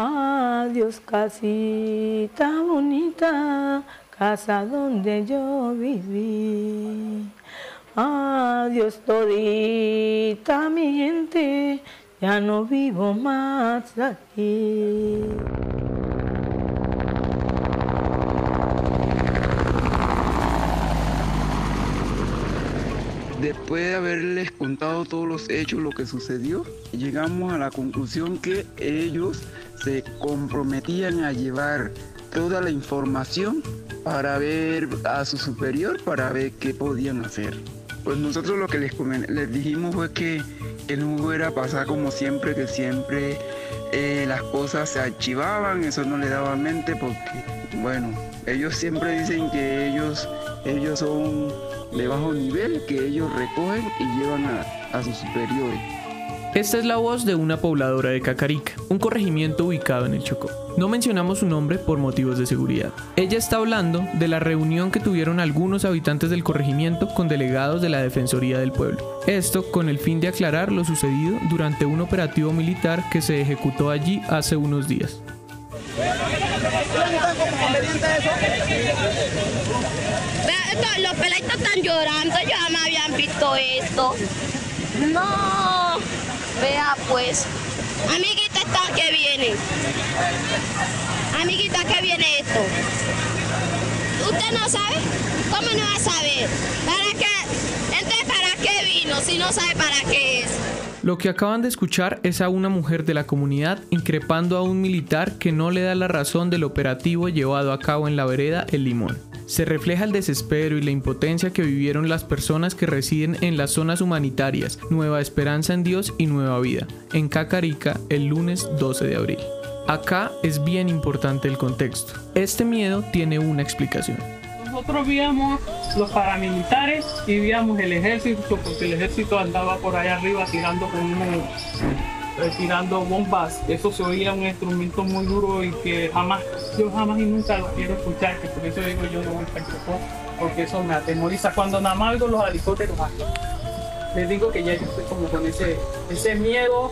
Adiós casita bonita, casa donde yo viví. Adiós todita mi gente, ya no vivo más aquí. Después de haberles contado todos los hechos, lo que sucedió, llegamos a la conclusión que ellos se comprometían a llevar toda la información para ver a su superior, para ver qué podían hacer. Pues nosotros lo que les, les dijimos fue que, que no fuera a pasar como siempre, que siempre eh, las cosas se archivaban, eso no le daba mente porque, bueno, ellos siempre dicen que ellos, ellos son de bajo nivel, que ellos recogen y llevan a, a sus superiores. Esta es la voz de una pobladora de Cacarica, un corregimiento ubicado en el Chocó. No mencionamos su nombre por motivos de seguridad. Ella está hablando de la reunión que tuvieron algunos habitantes del corregimiento con delegados de la Defensoría del Pueblo. Esto con el fin de aclarar lo sucedido durante un operativo militar que se ejecutó allí hace unos días. los peladitos están llorando, ya me habían visto esto. No, vea pues. Amiguita, está que viene. Amiguita, ¿qué viene esto? ¿Usted no sabe? ¿Cómo no va a saber? ¿Para qué? Entonces, ¿para qué vino si no sabe para qué es? Lo que acaban de escuchar es a una mujer de la comunidad increpando a un militar que no le da la razón del operativo llevado a cabo en la vereda El Limón se refleja el desespero y la impotencia que vivieron las personas que residen en las zonas humanitarias Nueva Esperanza en Dios y Nueva Vida, en Cacarica, el lunes 12 de abril. Acá es bien importante el contexto. Este miedo tiene una explicación. Nosotros víamos los paramilitares y víamos el ejército, porque el ejército andaba por allá arriba tirando con unos tirando bombas. Eso se oía un instrumento muy duro y que jamás, yo jamás y nunca lo quiero escuchar, que por eso digo yo no voy a porque eso me atemoriza. Cuando nada más los helicópteros les digo que ya yo estoy como con ese, ese miedo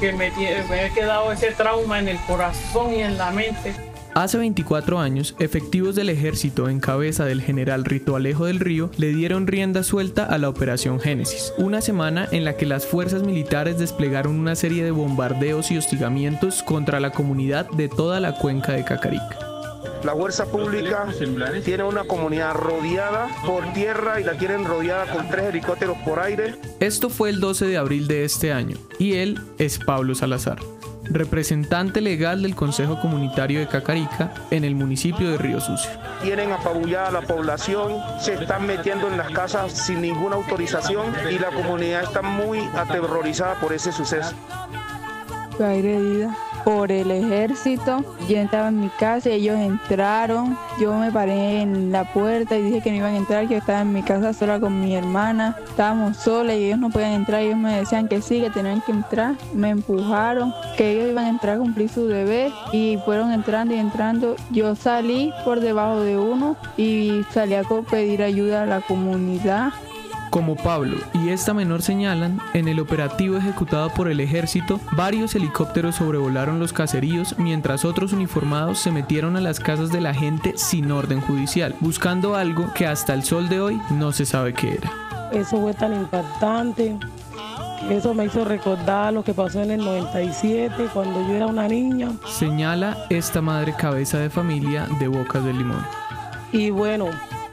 que me, me he quedado ese trauma en el corazón y en la mente. Hace 24 años, efectivos del ejército en cabeza del general Rito Alejo del Río le dieron rienda suelta a la Operación Génesis, una semana en la que las fuerzas militares desplegaron una serie de bombardeos y hostigamientos contra la comunidad de toda la cuenca de Cacarica. La fuerza pública tiene una comunidad rodeada por tierra y la tienen rodeada con tres helicópteros por aire. Esto fue el 12 de abril de este año y él es Pablo Salazar representante legal del Consejo Comunitario de Cacarica en el municipio de Río Sucio. Tienen apabullada la población, se están metiendo en las casas sin ninguna autorización y la comunidad está muy aterrorizada por ese suceso. Fue agredida por el ejército. Yo estaba en mi casa y ellos entraron. Yo me paré en la puerta y dije que no iban a entrar, que yo estaba en mi casa sola con mi hermana. Estábamos solas y ellos no podían entrar. Ellos me decían que sí, que tenían que entrar. Me empujaron, que ellos iban a entrar a cumplir su deber y fueron entrando y entrando. Yo salí por debajo de uno y salí a pedir ayuda a la comunidad como Pablo y esta menor señalan, en el operativo ejecutado por el ejército, varios helicópteros sobrevolaron los caseríos mientras otros uniformados se metieron a las casas de la gente sin orden judicial, buscando algo que hasta el sol de hoy no se sabe qué era. Eso fue tan impactante. Eso me hizo recordar lo que pasó en el 97 cuando yo era una niña. Señala esta madre cabeza de familia de Bocas del Limón. Y bueno,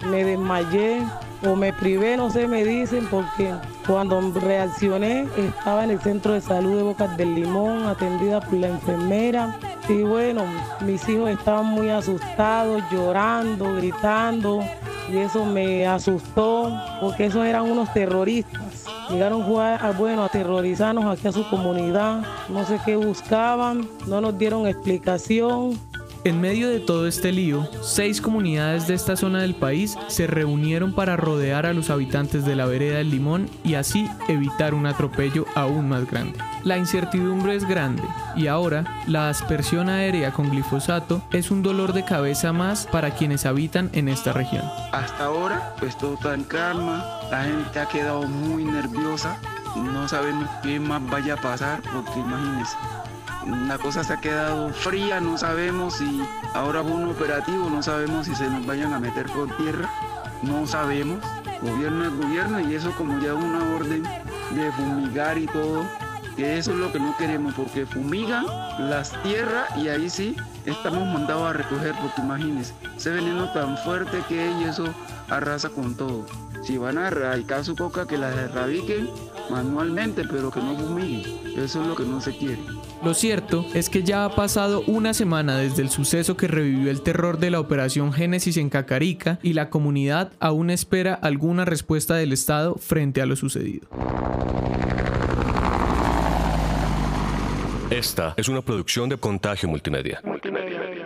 me desmayé, o me privé, no sé, me dicen, porque cuando reaccioné estaba en el centro de salud de Bocas del Limón, atendida por la enfermera. Y bueno, mis hijos estaban muy asustados, llorando, gritando, y eso me asustó, porque esos eran unos terroristas. Llegaron a, bueno, a aterrorizarnos aquí a su comunidad, no sé qué buscaban, no nos dieron explicación, en medio de todo este lío, seis comunidades de esta zona del país se reunieron para rodear a los habitantes de la vereda del Limón y así evitar un atropello aún más grande. La incertidumbre es grande y ahora la aspersión aérea con glifosato es un dolor de cabeza más para quienes habitan en esta región. Hasta ahora, pues todo está en calma, la gente ha quedado muy nerviosa, no sabemos qué más vaya a pasar porque imagínense la cosa se ha quedado fría, no sabemos si ahora hubo un operativo, no sabemos si se nos vayan a meter por tierra, no sabemos. Gobierno es gobierno y eso como ya una orden de fumigar y todo, que eso es lo que no queremos, porque fumigan las tierras y ahí sí estamos mandados a recoger, porque imagínense, ese veneno tan fuerte que hay y eso arrasa con todo. Si van a erradicar su coca, que las erradiquen manualmente, pero que no fumiguen. Eso es lo que no se quiere. Lo cierto es que ya ha pasado una semana desde el suceso que revivió el terror de la operación Génesis en Cacarica y la comunidad aún espera alguna respuesta del Estado frente a lo sucedido. Esta es una producción de Contagio Multimedia. Multimedia.